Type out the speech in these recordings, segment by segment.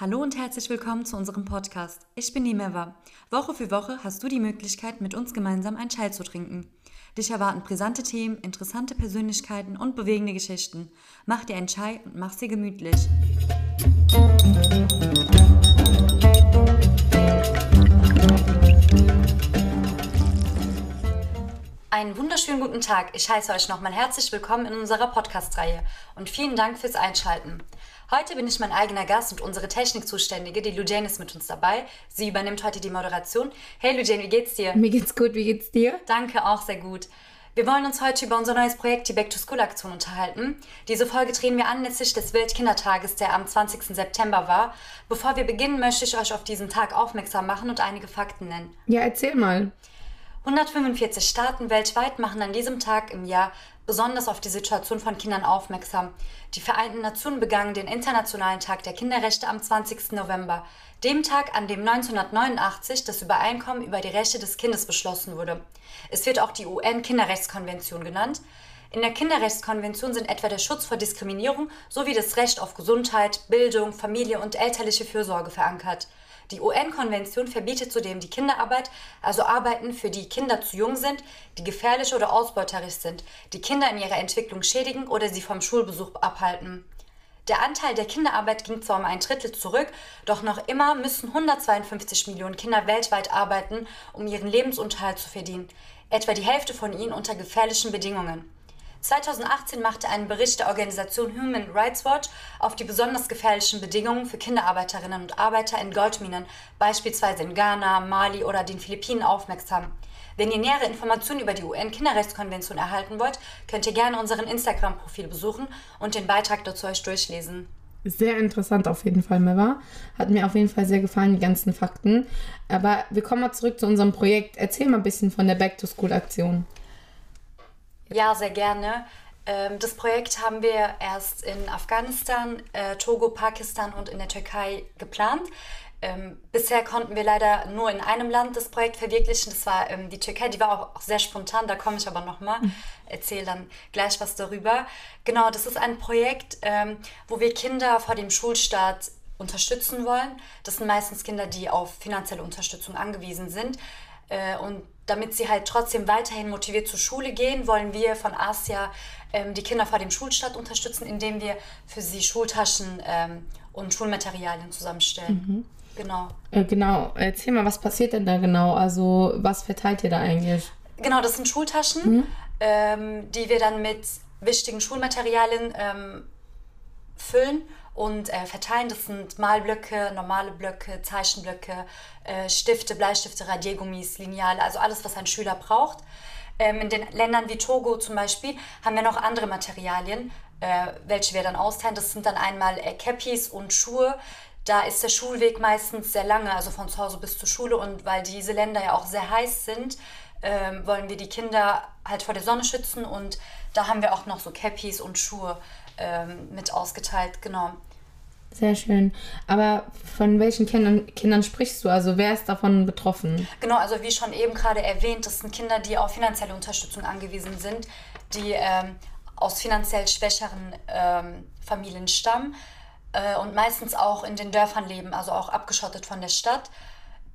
Hallo und herzlich willkommen zu unserem Podcast. Ich bin Nimeva. Woche für Woche hast du die Möglichkeit, mit uns gemeinsam ein Chai zu trinken. Dich erwarten brisante Themen, interessante Persönlichkeiten und bewegende Geschichten. Mach dir einen Chai und mach sie gemütlich. Einen wunderschönen guten Tag. Ich heiße euch nochmal herzlich willkommen in unserer Podcast-Reihe und vielen Dank fürs Einschalten. Heute bin ich mein eigener Gast und unsere Technikzuständige, die Lujane ist mit uns dabei. Sie übernimmt heute die Moderation. Hey Lujane, wie geht's dir? Mir geht's gut, wie geht's dir? Danke, auch sehr gut. Wir wollen uns heute über unser neues Projekt, die Back to School Aktion, unterhalten. Diese Folge drehen wir anlässlich des Weltkindertages, der am 20. September war. Bevor wir beginnen, möchte ich euch auf diesen Tag aufmerksam machen und einige Fakten nennen. Ja, erzähl mal. 145 Staaten weltweit machen an diesem Tag im Jahr besonders auf die Situation von Kindern aufmerksam. Die Vereinten Nationen begangen den Internationalen Tag der Kinderrechte am 20. November, dem Tag, an dem 1989 das Übereinkommen über die Rechte des Kindes beschlossen wurde. Es wird auch die UN-Kinderrechtskonvention genannt. In der Kinderrechtskonvention sind etwa der Schutz vor Diskriminierung sowie das Recht auf Gesundheit, Bildung, Familie und elterliche Fürsorge verankert. Die UN-Konvention verbietet zudem die Kinderarbeit, also Arbeiten, für die Kinder zu jung sind, die gefährlich oder ausbeuterisch sind, die Kinder in ihrer Entwicklung schädigen oder sie vom Schulbesuch abhalten. Der Anteil der Kinderarbeit ging zwar um ein Drittel zurück, doch noch immer müssen 152 Millionen Kinder weltweit arbeiten, um ihren Lebensunterhalt zu verdienen, etwa die Hälfte von ihnen unter gefährlichen Bedingungen. 2018 machte ein Bericht der Organisation Human Rights Watch auf die besonders gefährlichen Bedingungen für Kinderarbeiterinnen und Arbeiter in Goldminen, beispielsweise in Ghana, Mali oder den Philippinen, aufmerksam. Wenn ihr nähere Informationen über die UN-Kinderrechtskonvention erhalten wollt, könnt ihr gerne unseren Instagram-Profil besuchen und den Beitrag dazu euch durchlesen. Sehr interessant auf jeden Fall, Meva. Hat mir auf jeden Fall sehr gefallen, die ganzen Fakten. Aber wir kommen mal zurück zu unserem Projekt. Erzähl mal ein bisschen von der Back-to-School-Aktion. Ja, sehr gerne. Ähm, das Projekt haben wir erst in Afghanistan, äh, Togo, Pakistan und in der Türkei geplant. Ähm, bisher konnten wir leider nur in einem Land das Projekt verwirklichen. Das war ähm, die Türkei. Die war auch, sehr spontan. Da komme ich aber nochmal. Mhm. Erzähle dann gleich was darüber. Genau, das ist ein Projekt, wo wir Kinder vor dem Schulstart unterstützen wollen. Das sind meistens Kinder, die auf finanzielle Unterstützung angewiesen sind. Äh, und damit sie halt trotzdem weiterhin motiviert zur Schule gehen, wollen wir von Asia ähm, die Kinder vor dem Schulstart unterstützen, indem wir für sie Schultaschen ähm, und Schulmaterialien zusammenstellen. Mhm. Genau. Äh, genau. Erzähl mal, was passiert denn da genau? Also, was verteilt ihr da eigentlich? Genau, das sind Schultaschen, mhm. ähm, die wir dann mit wichtigen Schulmaterialien ähm, füllen und äh, verteilen. Das sind Malblöcke, normale Blöcke, Zeichenblöcke, äh, Stifte, Bleistifte, Radiergummis, Lineale, also alles, was ein Schüler braucht. Ähm, in den Ländern wie Togo zum Beispiel haben wir noch andere Materialien, äh, welche wir dann austeilen. Das sind dann einmal äh, Cappies und Schuhe. Da ist der Schulweg meistens sehr lange, also von zu Hause bis zur Schule. Und weil diese Länder ja auch sehr heiß sind, ähm, wollen wir die Kinder halt vor der Sonne schützen. Und da haben wir auch noch so Cappies und Schuhe ähm, mit ausgeteilt, genau. Sehr schön. Aber von welchen Kindern, Kindern sprichst du? Also wer ist davon betroffen? Genau, also wie schon eben gerade erwähnt, das sind Kinder, die auf finanzielle Unterstützung angewiesen sind, die ähm, aus finanziell schwächeren ähm, Familien stammen äh, und meistens auch in den Dörfern leben, also auch abgeschottet von der Stadt.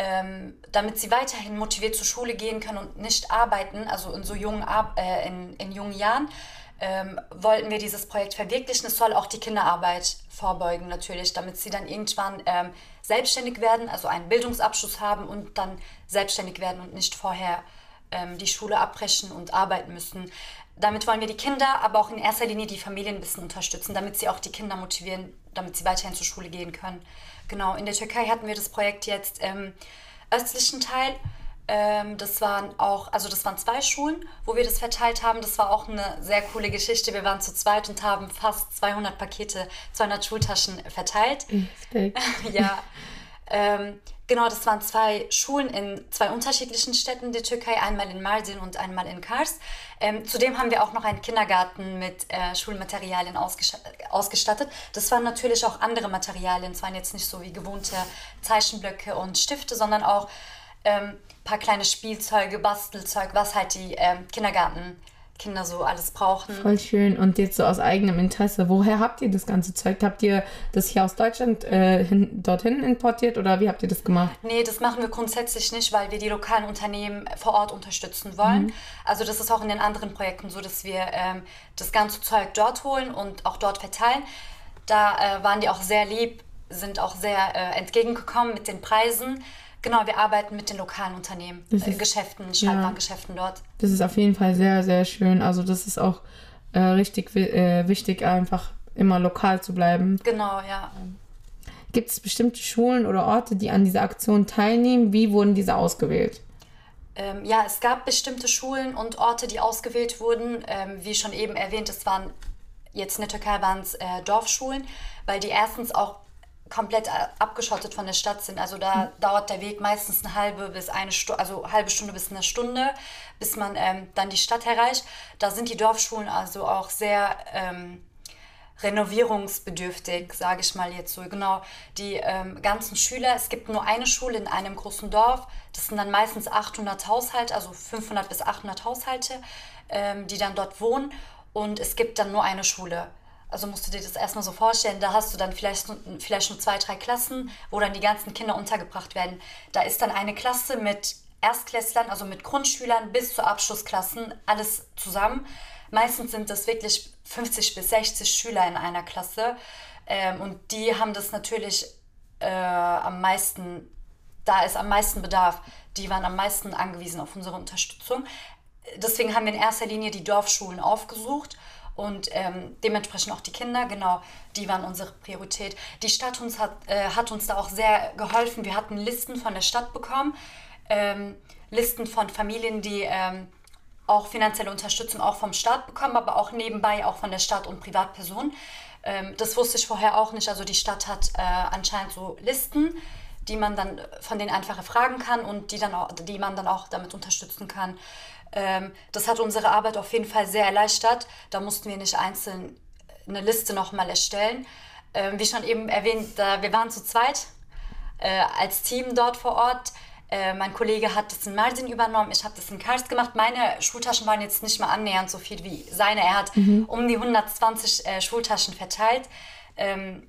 Ähm, damit sie weiterhin motiviert zur Schule gehen können und nicht arbeiten, also in so jungen, äh, in, in jungen Jahren, ähm, wollten wir dieses Projekt verwirklichen. Es soll auch die Kinderarbeit vorbeugen natürlich, damit sie dann irgendwann ähm, selbstständig werden, also einen Bildungsabschluss haben und dann selbstständig werden und nicht vorher ähm, die Schule abbrechen und arbeiten müssen. Damit wollen wir die Kinder, aber auch in erster Linie die Familien ein bisschen unterstützen, damit sie auch die Kinder motivieren, damit sie weiterhin zur Schule gehen können. Genau, in der Türkei hatten wir das Projekt jetzt im östlichen Teil das waren auch, also das waren zwei Schulen, wo wir das verteilt haben. Das war auch eine sehr coole Geschichte. Wir waren zu zweit und haben fast 200 Pakete, 200 Schultaschen verteilt. ja. Ähm, genau, das waren zwei Schulen in zwei unterschiedlichen Städten der Türkei, einmal in Mardin und einmal in Kars. Ähm, zudem haben wir auch noch einen Kindergarten mit äh, Schulmaterialien ausgestattet. Das waren natürlich auch andere Materialien. Es waren jetzt nicht so wie gewohnte Zeichenblöcke und Stifte, sondern auch ähm, paar kleine Spielzeuge, Bastelzeug, was halt die ähm, Kindergarten Kinder so alles brauchen. Voll schön. Und jetzt so aus eigenem Interesse, woher habt ihr das ganze Zeug? Habt ihr das hier aus Deutschland äh, hin, dorthin importiert oder wie habt ihr das gemacht? Nee, das machen wir grundsätzlich nicht, weil wir die lokalen Unternehmen vor Ort unterstützen wollen. Mhm. Also das ist auch in den anderen Projekten so, dass wir ähm, das ganze Zeug dort holen und auch dort verteilen. Da äh, waren die auch sehr lieb, sind auch sehr äh, entgegengekommen mit den Preisen. Genau, wir arbeiten mit den lokalen Unternehmen, äh, ist, Geschäften, Schreibwarengeschäften ja, dort. Das ist auf jeden Fall sehr, sehr schön. Also das ist auch äh, richtig äh, wichtig, einfach immer lokal zu bleiben. Genau, ja. Gibt es bestimmte Schulen oder Orte, die an dieser Aktion teilnehmen? Wie wurden diese ausgewählt? Ähm, ja, es gab bestimmte Schulen und Orte, die ausgewählt wurden. Ähm, wie schon eben erwähnt, es waren jetzt in der Türkei waren es äh, Dorfschulen, weil die erstens auch komplett abgeschottet von der Stadt sind. Also da mhm. dauert der Weg meistens eine halbe bis eine Stunde, also halbe Stunde bis eine Stunde, bis man ähm, dann die Stadt erreicht. Da sind die Dorfschulen also auch sehr ähm, renovierungsbedürftig, sage ich mal jetzt so. Genau, die ähm, ganzen Schüler, es gibt nur eine Schule in einem großen Dorf, das sind dann meistens 800 Haushalte, also 500 bis 800 Haushalte, die dann dort wohnen und es gibt dann nur eine Schule. Also musst du dir das erstmal so vorstellen, da hast du dann vielleicht, vielleicht nur zwei, drei Klassen, wo dann die ganzen Kinder untergebracht werden. Da ist dann eine Klasse mit Erstklässlern, also mit Grundschülern bis zu Abschlussklassen, alles zusammen. Meistens sind das wirklich 50 bis 60 Schüler in einer Klasse. Ähm, und die haben das natürlich äh, am meisten, da ist am meisten Bedarf. Die waren am meisten angewiesen auf unsere Unterstützung. Deswegen haben wir in erster Linie die Dorfschulen aufgesucht und ähm, dementsprechend auch die Kinder, genau, die waren unsere Priorität. Die Stadt uns hat, äh, hat uns da auch sehr geholfen. Wir hatten Listen von der Stadt bekommen, ähm, Listen von Familien, die ähm, auch finanzielle Unterstützung auch vom Staat bekommen, aber auch nebenbei auch von der Stadt und Privatpersonen. Ähm, das wusste ich vorher auch nicht. Also die Stadt hat äh, anscheinend so Listen, die man dann von denen einfache fragen kann und die, dann auch, die man dann auch damit unterstützen kann. Ähm, das hat unsere Arbeit auf jeden Fall sehr erleichtert. Da mussten wir nicht einzeln eine Liste nochmal erstellen. Ähm, wie schon eben erwähnt, äh, wir waren zu zweit äh, als Team dort vor Ort. Äh, mein Kollege hat das in Mardin übernommen, ich habe das in Kars gemacht. Meine Schultaschen waren jetzt nicht mal annähernd so viel wie seine. Er hat mhm. um die 120 äh, Schultaschen verteilt. Ähm,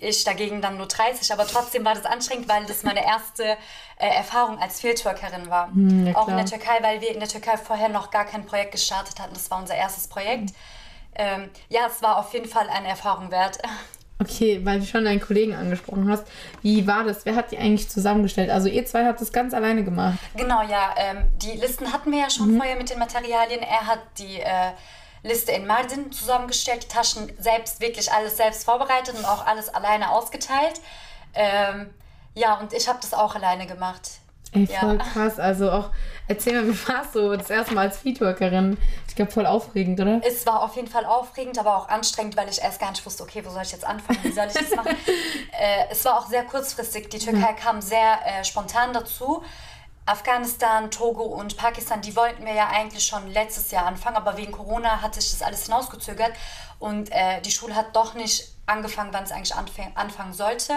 ich dagegen dann nur 30, aber trotzdem war das anstrengend, weil das meine erste äh, Erfahrung als Fieldworkerin war. Hm, ja, auch in der Türkei, weil wir in der Türkei vorher noch gar kein Projekt gestartet hatten. Das war unser erstes Projekt. Ähm, ja, es war auf jeden Fall eine Erfahrung wert. Okay, weil du schon deinen Kollegen angesprochen hast. Wie war das? Wer hat die eigentlich zusammengestellt? Also ihr zwei habt das ganz alleine gemacht. Genau, ja. Ähm, die Listen hatten wir ja schon mhm. vorher mit den Materialien. Er hat die äh, Liste in Mardin zusammengestellt, die Taschen selbst, wirklich alles selbst vorbereitet und auch alles alleine ausgeteilt. Ähm, ja, und ich habe das auch alleine gemacht. Ey, voll ja. krass. Also auch, erzähl mir, wie warst du das erste Mal als Feedworkerin? Ich glaube, voll aufregend, oder? Es war auf jeden Fall aufregend, aber auch anstrengend, weil ich erst gar nicht wusste, okay, wo soll ich jetzt anfangen, wie soll ich das machen? äh, es war auch sehr kurzfristig. Die Türkei ja. kam sehr äh, spontan dazu. Afghanistan, Togo und Pakistan, die wollten wir ja eigentlich schon letztes Jahr anfangen, aber wegen Corona hat sich das alles hinausgezögert und äh, die Schule hat doch nicht angefangen, wann es eigentlich anfangen sollte.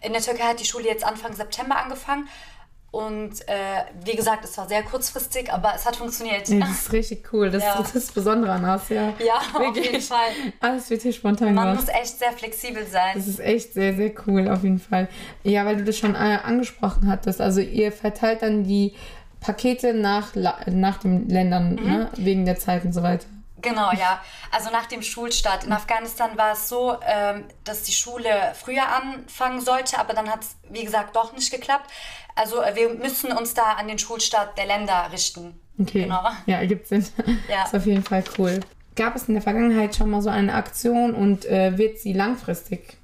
In der Türkei hat die Schule jetzt Anfang September angefangen und äh, wie gesagt, es war sehr kurzfristig, aber es hat funktioniert. Ja, das ist richtig cool. Das, ja. das ist das Besondere an Asia. Ja, auf jeden Fall. Alles wird hier spontan Man gemacht. muss echt sehr flexibel sein. Das ist echt sehr, sehr cool, auf jeden Fall. Ja, weil du das schon äh, angesprochen hattest. Also ihr verteilt dann die Pakete nach, nach den Ländern, mhm. ne? wegen der Zeit und so weiter. Genau, ja. Also nach dem Schulstart. In Afghanistan war es so, ähm, dass die Schule früher anfangen sollte, aber dann hat es, wie gesagt, doch nicht geklappt. Also äh, wir müssen uns da an den Schulstart der Länder richten. Okay. Genau. Ja, ergibt Sinn. Ja. Ist auf jeden Fall cool. Gab es in der Vergangenheit schon mal so eine Aktion und äh, wird sie langfristig?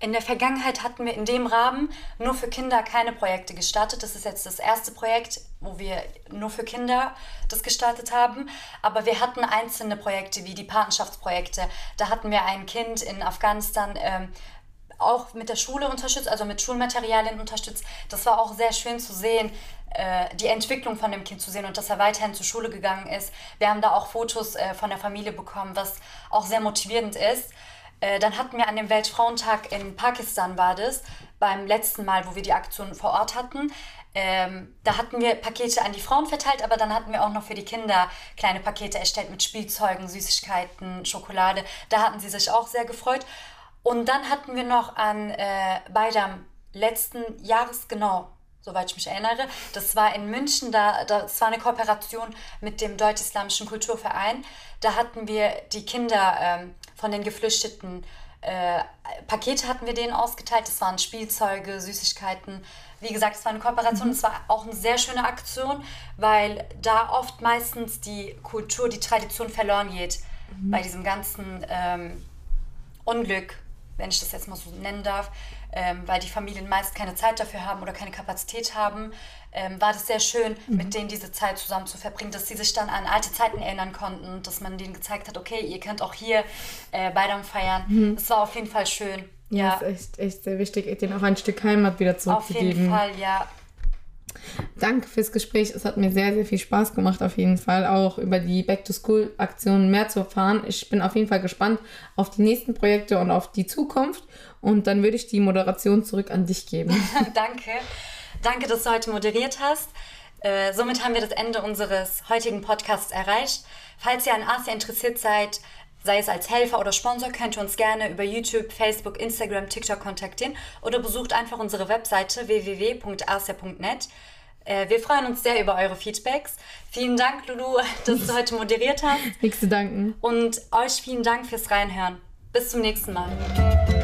In der Vergangenheit hatten wir in dem Rahmen nur für Kinder keine Projekte gestartet. Das ist jetzt das erste Projekt, wo wir nur für Kinder das gestartet haben. Aber wir hatten einzelne Projekte wie die Patenschaftsprojekte. Da hatten wir ein Kind in Afghanistan, ähm, auch mit der Schule unterstützt, also mit Schulmaterialien unterstützt. Das war auch sehr schön zu sehen, äh, die Entwicklung von dem Kind zu sehen und dass er weiterhin zur Schule gegangen ist. Wir haben da auch Fotos äh, von der Familie bekommen, was auch sehr motivierend ist. Äh, dann hatten wir an dem Weltfrauentag in Pakistan war das, beim letzten Mal, wo wir die Aktion vor Ort hatten. Ähm, da hatten wir Pakete an die Frauen verteilt, aber dann hatten wir auch noch für die Kinder kleine Pakete erstellt mit Spielzeugen, Süßigkeiten, Schokolade. Da hatten sie sich auch sehr gefreut. Und dann hatten wir noch an äh, Beidam letzten Jahres, genau, soweit ich mich erinnere, das war in München, da, das war eine Kooperation mit dem Deutsch-Islamischen Kulturverein. Da hatten wir die Kinder ähm, von den Geflüchteten, äh, Pakete hatten wir denen ausgeteilt. Das waren Spielzeuge, Süßigkeiten, wie gesagt, es war eine Kooperation, mhm. es war auch eine sehr schöne Aktion, weil da oft meistens die Kultur, die Tradition verloren geht mhm. bei diesem ganzen ähm, Unglück, wenn ich das jetzt mal so nennen darf, ähm, weil die Familien meist keine Zeit dafür haben oder keine Kapazität haben, ähm, war das sehr schön, mhm. mit denen diese Zeit zusammen zu verbringen, dass sie sich dann an alte Zeiten erinnern konnten, dass man denen gezeigt hat, okay, ihr könnt auch hier äh, Beidam feiern. Mhm. Das war auf jeden Fall schön. Ja, ja, ist echt, echt sehr wichtig, denen auch ein Stück Heimat wieder zurückzugeben. Auf jeden Fall, ja. Danke fürs Gespräch. Es hat mir sehr, sehr viel Spaß gemacht, auf jeden Fall auch über die Back-to-School-Aktionen mehr zu erfahren. Ich bin auf jeden Fall gespannt auf die nächsten Projekte und auf die Zukunft. Und dann würde ich die Moderation zurück an dich geben. Danke. Danke, dass du heute moderiert hast. Äh, somit haben wir das Ende unseres heutigen Podcasts erreicht. Falls ihr an Asia interessiert seid, sei es als Helfer oder Sponsor, könnt ihr uns gerne über YouTube, Facebook, Instagram, TikTok kontaktieren oder besucht einfach unsere Webseite www.asia.net. Äh, wir freuen uns sehr über eure Feedbacks. Vielen Dank, Lulu, dass du heute moderiert hast. Nichts zu danken. Und euch vielen Dank fürs Reinhören. Bis zum nächsten Mal.